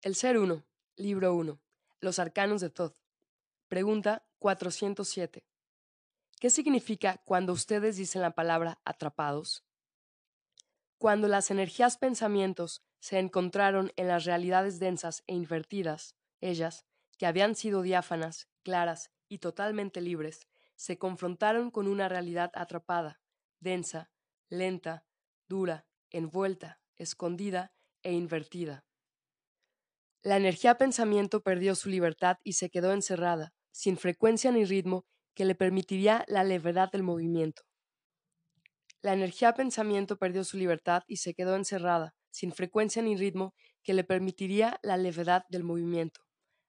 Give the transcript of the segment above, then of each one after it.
El Ser Uno, Libro 1. Los Arcanos de Thoth. Pregunta 407. ¿Qué significa cuando ustedes dicen la palabra atrapados? Cuando las energías pensamientos se encontraron en las realidades densas e invertidas, ellas, que habían sido diáfanas, claras y totalmente libres, se confrontaron con una realidad atrapada, densa, lenta, dura, envuelta, escondida e invertida. La energía pensamiento perdió su libertad y se quedó encerrada, sin frecuencia ni ritmo que le permitiría la levedad del movimiento. La energía pensamiento perdió su libertad y se quedó encerrada, sin frecuencia ni ritmo que le permitiría la levedad del movimiento.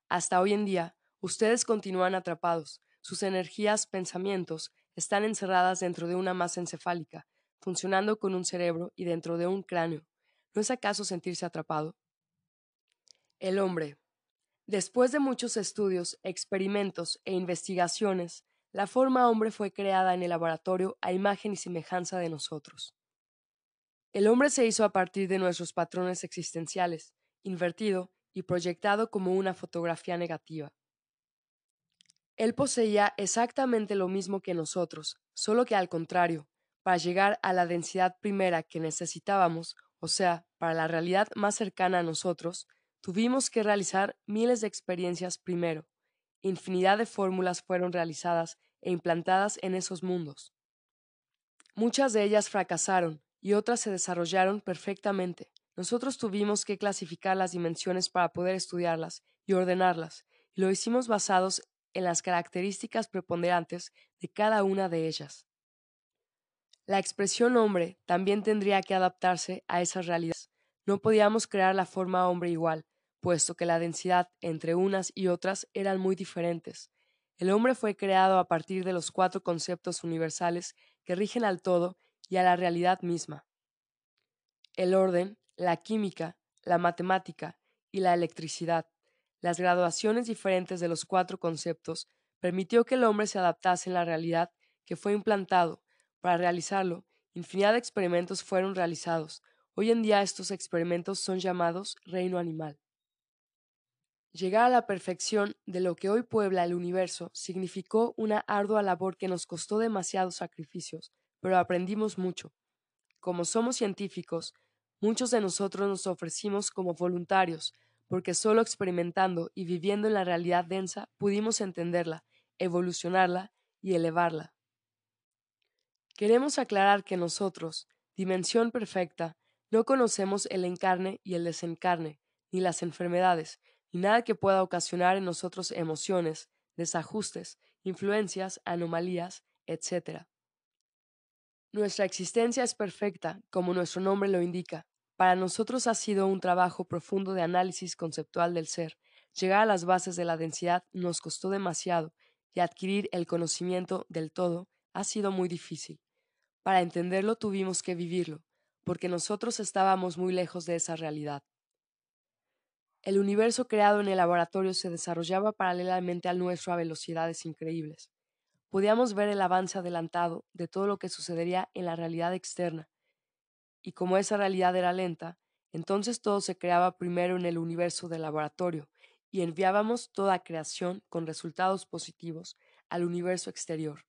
Hasta hoy en día, ustedes continúan atrapados, sus energías pensamientos están encerradas dentro de una masa encefálica, funcionando con un cerebro y dentro de un cráneo. ¿No es acaso sentirse atrapado? El hombre. Después de muchos estudios, experimentos e investigaciones, la forma hombre fue creada en el laboratorio a imagen y semejanza de nosotros. El hombre se hizo a partir de nuestros patrones existenciales, invertido y proyectado como una fotografía negativa. Él poseía exactamente lo mismo que nosotros, solo que al contrario, para llegar a la densidad primera que necesitábamos, o sea, para la realidad más cercana a nosotros, Tuvimos que realizar miles de experiencias primero. Infinidad de fórmulas fueron realizadas e implantadas en esos mundos. Muchas de ellas fracasaron y otras se desarrollaron perfectamente. Nosotros tuvimos que clasificar las dimensiones para poder estudiarlas y ordenarlas, y lo hicimos basados en las características preponderantes de cada una de ellas. La expresión hombre también tendría que adaptarse a esas realidades. No podíamos crear la forma hombre igual, puesto que la densidad entre unas y otras eran muy diferentes. El hombre fue creado a partir de los cuatro conceptos universales que rigen al todo y a la realidad misma. El orden, la química, la matemática y la electricidad, las graduaciones diferentes de los cuatro conceptos, permitió que el hombre se adaptase en la realidad que fue implantado. Para realizarlo, infinidad de experimentos fueron realizados. Hoy en día estos experimentos son llamados reino animal. Llegar a la perfección de lo que hoy puebla el universo significó una ardua labor que nos costó demasiados sacrificios, pero aprendimos mucho. Como somos científicos, muchos de nosotros nos ofrecimos como voluntarios, porque solo experimentando y viviendo en la realidad densa pudimos entenderla, evolucionarla y elevarla. Queremos aclarar que nosotros, dimensión perfecta, no conocemos el encarne y el desencarne, ni las enfermedades, y nada que pueda ocasionar en nosotros emociones, desajustes, influencias, anomalías, etc. Nuestra existencia es perfecta, como nuestro nombre lo indica. Para nosotros ha sido un trabajo profundo de análisis conceptual del ser. Llegar a las bases de la densidad nos costó demasiado y adquirir el conocimiento del todo ha sido muy difícil. Para entenderlo tuvimos que vivirlo, porque nosotros estábamos muy lejos de esa realidad. El universo creado en el laboratorio se desarrollaba paralelamente al nuestro a velocidades increíbles. Podíamos ver el avance adelantado de todo lo que sucedería en la realidad externa. Y como esa realidad era lenta, entonces todo se creaba primero en el universo del laboratorio y enviábamos toda creación con resultados positivos al universo exterior.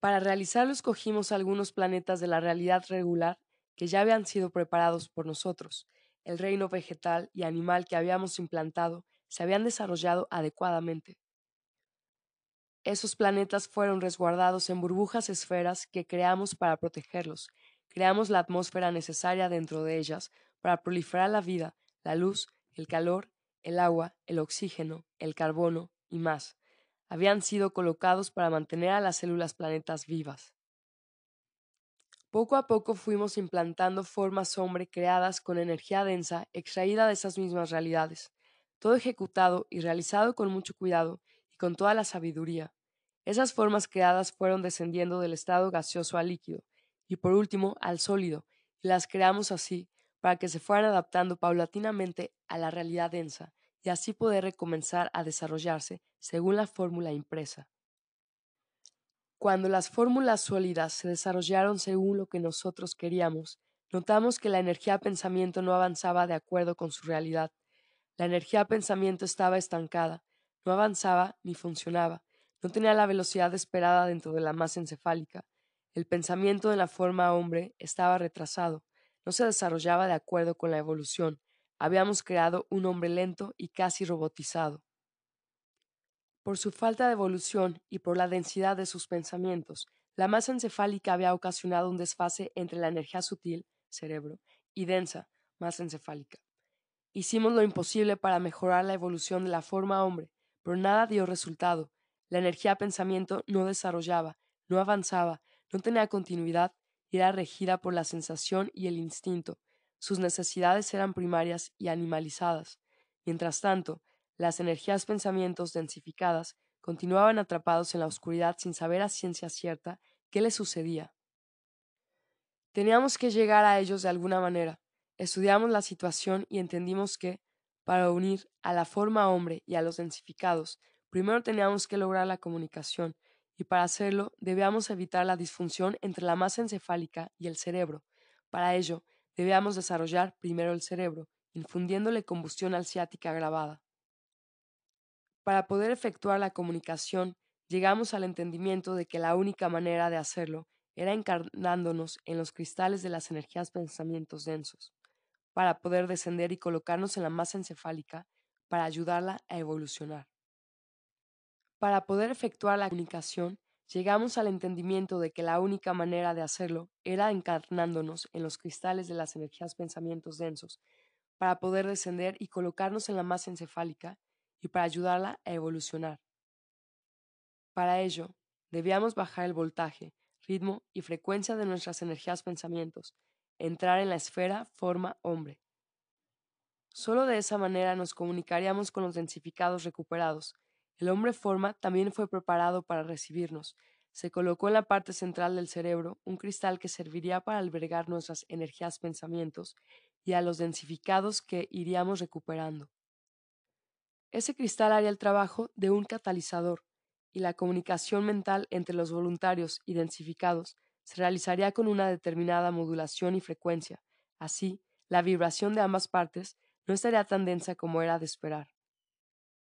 Para realizarlo escogimos algunos planetas de la realidad regular que ya habían sido preparados por nosotros, el reino vegetal y animal que habíamos implantado se habían desarrollado adecuadamente. Esos planetas fueron resguardados en burbujas esferas que creamos para protegerlos. Creamos la atmósfera necesaria dentro de ellas para proliferar la vida, la luz, el calor, el agua, el oxígeno, el carbono y más. Habían sido colocados para mantener a las células planetas vivas. Poco a poco fuimos implantando formas hombre creadas con energía densa extraída de esas mismas realidades, todo ejecutado y realizado con mucho cuidado y con toda la sabiduría. Esas formas creadas fueron descendiendo del estado gaseoso al líquido y por último al sólido, y las creamos así para que se fueran adaptando paulatinamente a la realidad densa y así poder recomenzar a desarrollarse según la fórmula impresa. Cuando las fórmulas sólidas se desarrollaron según lo que nosotros queríamos, notamos que la energía pensamiento no avanzaba de acuerdo con su realidad. La energía pensamiento estaba estancada, no avanzaba ni funcionaba, no tenía la velocidad esperada dentro de la masa encefálica. El pensamiento de la forma hombre estaba retrasado, no se desarrollaba de acuerdo con la evolución. Habíamos creado un hombre lento y casi robotizado. Por su falta de evolución y por la densidad de sus pensamientos, la masa encefálica había ocasionado un desfase entre la energía sutil, cerebro, y densa, masa encefálica. Hicimos lo imposible para mejorar la evolución de la forma hombre, pero nada dio resultado. La energía pensamiento no desarrollaba, no avanzaba, no tenía continuidad y era regida por la sensación y el instinto. Sus necesidades eran primarias y animalizadas. Mientras tanto, las energías pensamientos densificadas continuaban atrapados en la oscuridad sin saber a ciencia cierta qué les sucedía. Teníamos que llegar a ellos de alguna manera. Estudiamos la situación y entendimos que, para unir a la forma hombre y a los densificados, primero teníamos que lograr la comunicación, y para hacerlo debíamos evitar la disfunción entre la masa encefálica y el cerebro. Para ello, debíamos desarrollar primero el cerebro, infundiéndole combustión alciática grabada. Para poder efectuar la comunicación, llegamos al entendimiento de que la única manera de hacerlo era encarnándonos en los cristales de las energías pensamientos densos, para poder descender y colocarnos en la masa encefálica para ayudarla a evolucionar. Para poder efectuar la comunicación, llegamos al entendimiento de que la única manera de hacerlo era encarnándonos en los cristales de las energías pensamientos densos, para poder descender y colocarnos en la masa encefálica y para ayudarla a evolucionar. Para ello, debíamos bajar el voltaje, ritmo y frecuencia de nuestras energías pensamientos, entrar en la esfera forma hombre. Solo de esa manera nos comunicaríamos con los densificados recuperados. El hombre forma también fue preparado para recibirnos. Se colocó en la parte central del cerebro un cristal que serviría para albergar nuestras energías pensamientos y a los densificados que iríamos recuperando. Ese cristal haría el trabajo de un catalizador, y la comunicación mental entre los voluntarios identificados se realizaría con una determinada modulación y frecuencia. Así, la vibración de ambas partes no estaría tan densa como era de esperar.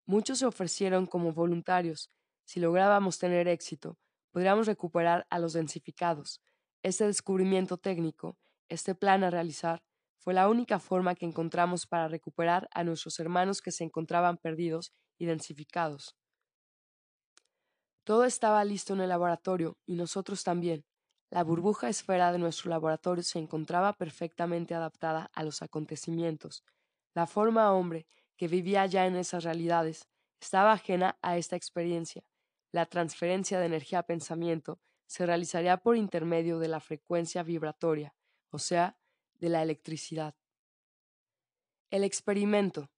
Muchos se ofrecieron como voluntarios. Si lográbamos tener éxito, podríamos recuperar a los densificados. Este descubrimiento técnico, este plan a realizar, fue la única forma que encontramos para recuperar a nuestros hermanos que se encontraban perdidos y densificados. Todo estaba listo en el laboratorio y nosotros también. La burbuja esfera de nuestro laboratorio se encontraba perfectamente adaptada a los acontecimientos. La forma hombre, que vivía ya en esas realidades, estaba ajena a esta experiencia. La transferencia de energía-pensamiento se realizaría por intermedio de la frecuencia vibratoria, o sea, de la electricidad. El experimento.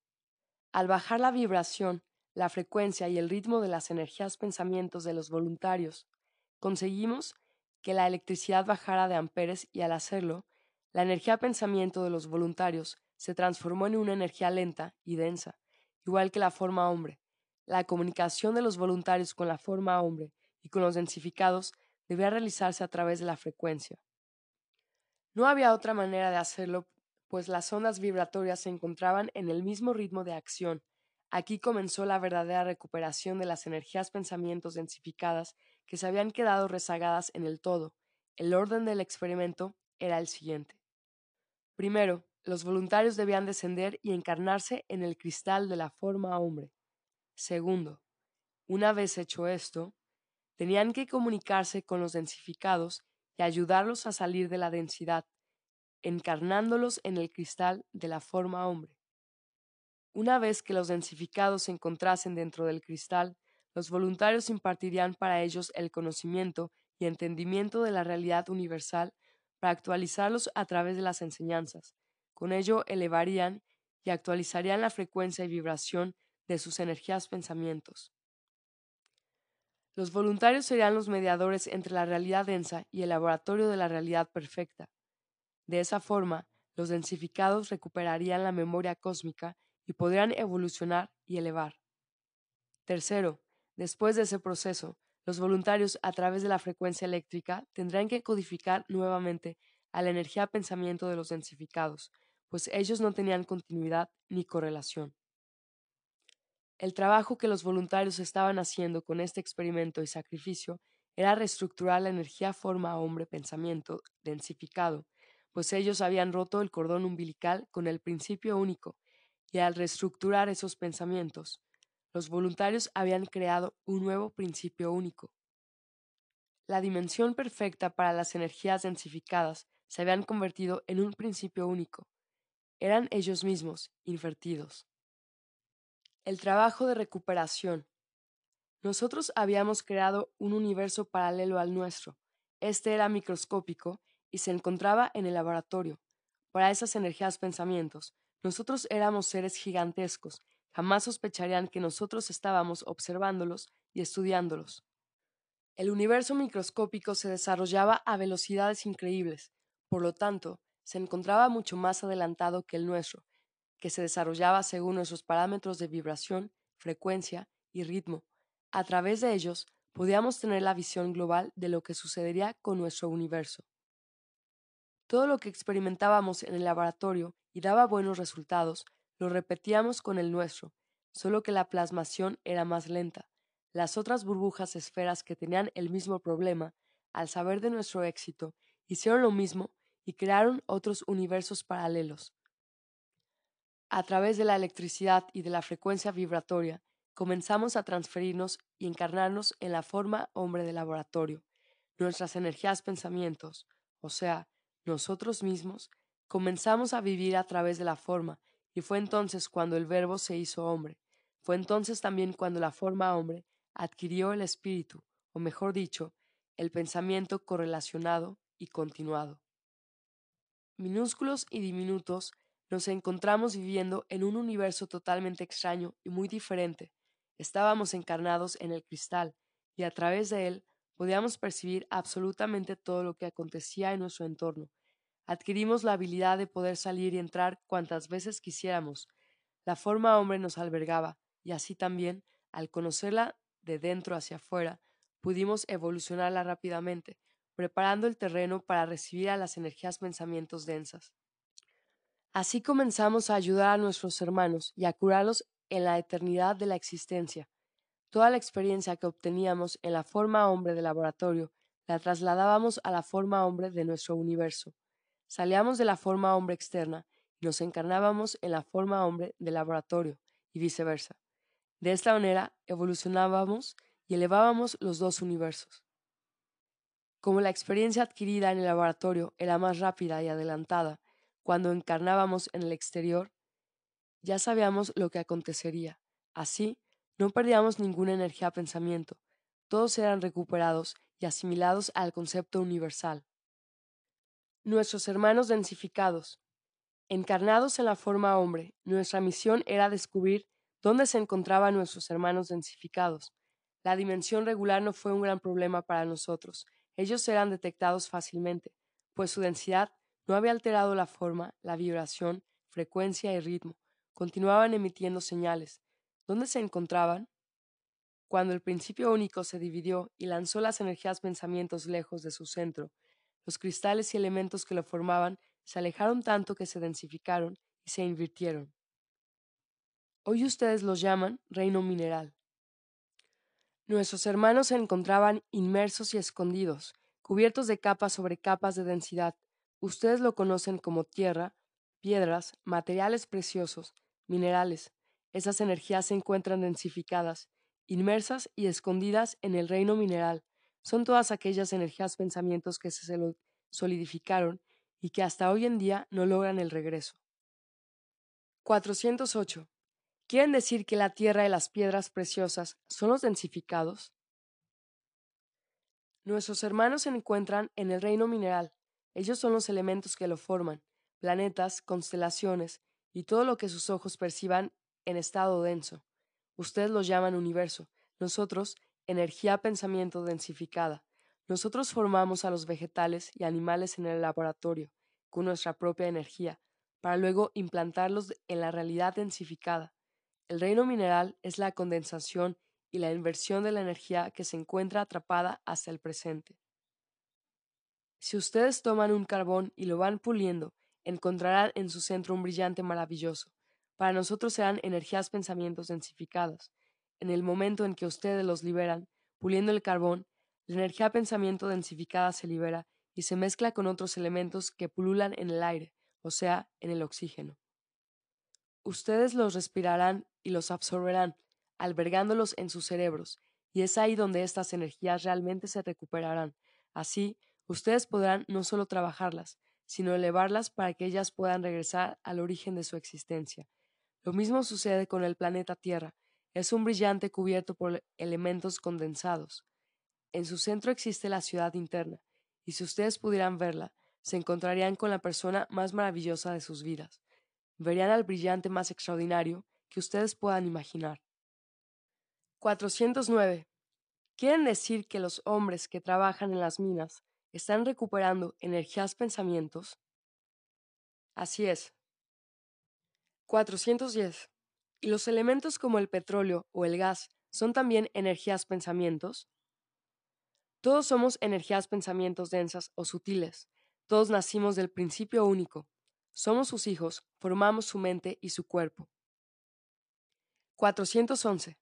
Al bajar la vibración, la frecuencia y el ritmo de las energías pensamientos de los voluntarios, conseguimos que la electricidad bajara de amperes y al hacerlo, la energía pensamiento de los voluntarios se transformó en una energía lenta y densa, igual que la forma hombre. La comunicación de los voluntarios con la forma hombre y con los densificados debía realizarse a través de la frecuencia. No había otra manera de hacerlo, pues las ondas vibratorias se encontraban en el mismo ritmo de acción. Aquí comenzó la verdadera recuperación de las energías pensamientos densificadas que se habían quedado rezagadas en el todo. El orden del experimento era el siguiente. Primero, los voluntarios debían descender y encarnarse en el cristal de la forma hombre. Segundo, una vez hecho esto, tenían que comunicarse con los densificados y ayudarlos a salir de la densidad, encarnándolos en el cristal de la forma hombre. Una vez que los densificados se encontrasen dentro del cristal, los voluntarios impartirían para ellos el conocimiento y entendimiento de la realidad universal para actualizarlos a través de las enseñanzas. Con ello elevarían y actualizarían la frecuencia y vibración de sus energías pensamientos. Los voluntarios serían los mediadores entre la realidad densa y el laboratorio de la realidad perfecta. De esa forma, los densificados recuperarían la memoria cósmica y podrían evolucionar y elevar. Tercero, después de ese proceso, los voluntarios a través de la frecuencia eléctrica tendrán que codificar nuevamente a la energía pensamiento de los densificados, pues ellos no tenían continuidad ni correlación. El trabajo que los voluntarios estaban haciendo con este experimento y sacrificio era reestructurar la energía forma hombre pensamiento densificado, pues ellos habían roto el cordón umbilical con el principio único, y al reestructurar esos pensamientos, los voluntarios habían creado un nuevo principio único. La dimensión perfecta para las energías densificadas se habían convertido en un principio único. Eran ellos mismos, invertidos. El trabajo de recuperación. Nosotros habíamos creado un universo paralelo al nuestro. Este era microscópico y se encontraba en el laboratorio. Para esas energías pensamientos, nosotros éramos seres gigantescos, jamás sospecharían que nosotros estábamos observándolos y estudiándolos. El universo microscópico se desarrollaba a velocidades increíbles, por lo tanto, se encontraba mucho más adelantado que el nuestro, que se desarrollaba según nuestros parámetros de vibración, frecuencia y ritmo. A través de ellos podíamos tener la visión global de lo que sucedería con nuestro universo. Todo lo que experimentábamos en el laboratorio y daba buenos resultados, lo repetíamos con el nuestro, solo que la plasmación era más lenta. Las otras burbujas esferas que tenían el mismo problema, al saber de nuestro éxito, hicieron lo mismo y crearon otros universos paralelos. A través de la electricidad y de la frecuencia vibratoria, comenzamos a transferirnos y encarnarnos en la forma hombre de laboratorio. Nuestras energías pensamientos, o sea, nosotros mismos, comenzamos a vivir a través de la forma, y fue entonces cuando el verbo se hizo hombre. Fue entonces también cuando la forma hombre adquirió el espíritu, o mejor dicho, el pensamiento correlacionado y continuado. Minúsculos y diminutos, nos encontramos viviendo en un universo totalmente extraño y muy diferente. Estábamos encarnados en el cristal, y a través de él podíamos percibir absolutamente todo lo que acontecía en nuestro entorno. Adquirimos la habilidad de poder salir y entrar cuantas veces quisiéramos. La forma hombre nos albergaba, y así también, al conocerla de dentro hacia afuera, pudimos evolucionarla rápidamente, preparando el terreno para recibir a las energías pensamientos densas. Así comenzamos a ayudar a nuestros hermanos y a curarlos en la eternidad de la existencia. Toda la experiencia que obteníamos en la forma hombre de laboratorio la trasladábamos a la forma hombre de nuestro universo. Salíamos de la forma hombre externa y nos encarnábamos en la forma hombre del laboratorio y viceversa. De esta manera evolucionábamos y elevábamos los dos universos. Como la experiencia adquirida en el laboratorio era más rápida y adelantada, cuando encarnábamos en el exterior, ya sabíamos lo que acontecería. Así, no perdíamos ninguna energía pensamiento, todos eran recuperados y asimilados al concepto universal. Nuestros hermanos densificados. Encarnados en la forma hombre, nuestra misión era descubrir dónde se encontraban nuestros hermanos densificados. La dimensión regular no fue un gran problema para nosotros, ellos eran detectados fácilmente, pues su densidad no había alterado la forma, la vibración, frecuencia y ritmo. Continuaban emitiendo señales. ¿Dónde se encontraban? Cuando el principio único se dividió y lanzó las energías pensamientos lejos de su centro, los cristales y elementos que lo formaban se alejaron tanto que se densificaron y se invirtieron. Hoy ustedes los llaman reino mineral. Nuestros hermanos se encontraban inmersos y escondidos, cubiertos de capas sobre capas de densidad, Ustedes lo conocen como tierra, piedras, materiales preciosos, minerales. Esas energías se encuentran densificadas, inmersas y escondidas en el reino mineral. Son todas aquellas energías pensamientos que se solidificaron y que hasta hoy en día no logran el regreso. 408. ¿Quieren decir que la tierra y las piedras preciosas son los densificados? Nuestros hermanos se encuentran en el reino mineral, ellos son los elementos que lo forman, planetas, constelaciones y todo lo que sus ojos perciban en estado denso. Ustedes los llaman universo, nosotros energía pensamiento densificada. Nosotros formamos a los vegetales y animales en el laboratorio, con nuestra propia energía, para luego implantarlos en la realidad densificada. El reino mineral es la condensación y la inversión de la energía que se encuentra atrapada hasta el presente. Si ustedes toman un carbón y lo van puliendo, encontrarán en su centro un brillante maravilloso. Para nosotros serán energías pensamientos densificadas. En el momento en que ustedes los liberan, puliendo el carbón, la energía pensamiento densificada se libera y se mezcla con otros elementos que pululan en el aire, o sea, en el oxígeno. Ustedes los respirarán y los absorberán, albergándolos en sus cerebros, y es ahí donde estas energías realmente se recuperarán. Así, ustedes podrán no solo trabajarlas, sino elevarlas para que ellas puedan regresar al origen de su existencia. Lo mismo sucede con el planeta Tierra. Es un brillante cubierto por elementos condensados. En su centro existe la ciudad interna, y si ustedes pudieran verla, se encontrarían con la persona más maravillosa de sus vidas. Verían al brillante más extraordinario que ustedes puedan imaginar. 409. ¿Quieren decir que los hombres que trabajan en las minas están recuperando energías pensamientos? Así es. 410. ¿Y los elementos como el petróleo o el gas son también energías pensamientos? Todos somos energías pensamientos densas o sutiles. Todos nacimos del principio único. Somos sus hijos, formamos su mente y su cuerpo. 411.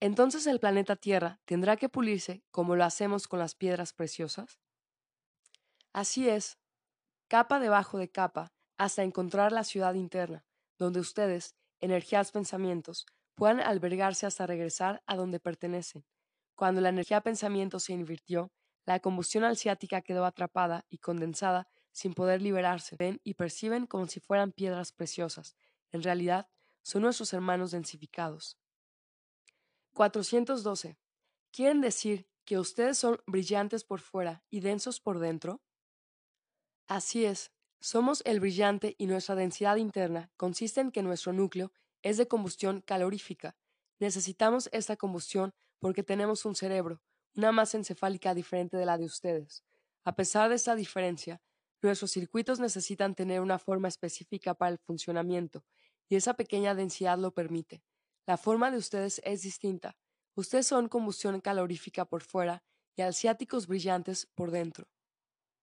Entonces el planeta Tierra tendrá que pulirse como lo hacemos con las piedras preciosas. Así es, capa debajo de capa, hasta encontrar la ciudad interna, donde ustedes, energías pensamientos, puedan albergarse hasta regresar a donde pertenecen. Cuando la energía pensamiento se invirtió, la combustión alciática quedó atrapada y condensada sin poder liberarse. Ven y perciben como si fueran piedras preciosas. En realidad, son nuestros hermanos densificados. 412. ¿Quieren decir que ustedes son brillantes por fuera y densos por dentro? Así es, somos el brillante y nuestra densidad interna consiste en que nuestro núcleo es de combustión calorífica. Necesitamos esta combustión porque tenemos un cerebro, una masa encefálica diferente de la de ustedes. A pesar de esta diferencia, nuestros circuitos necesitan tener una forma específica para el funcionamiento, y esa pequeña densidad lo permite. La forma de ustedes es distinta. Ustedes son combustión calorífica por fuera y alciáticos brillantes por dentro.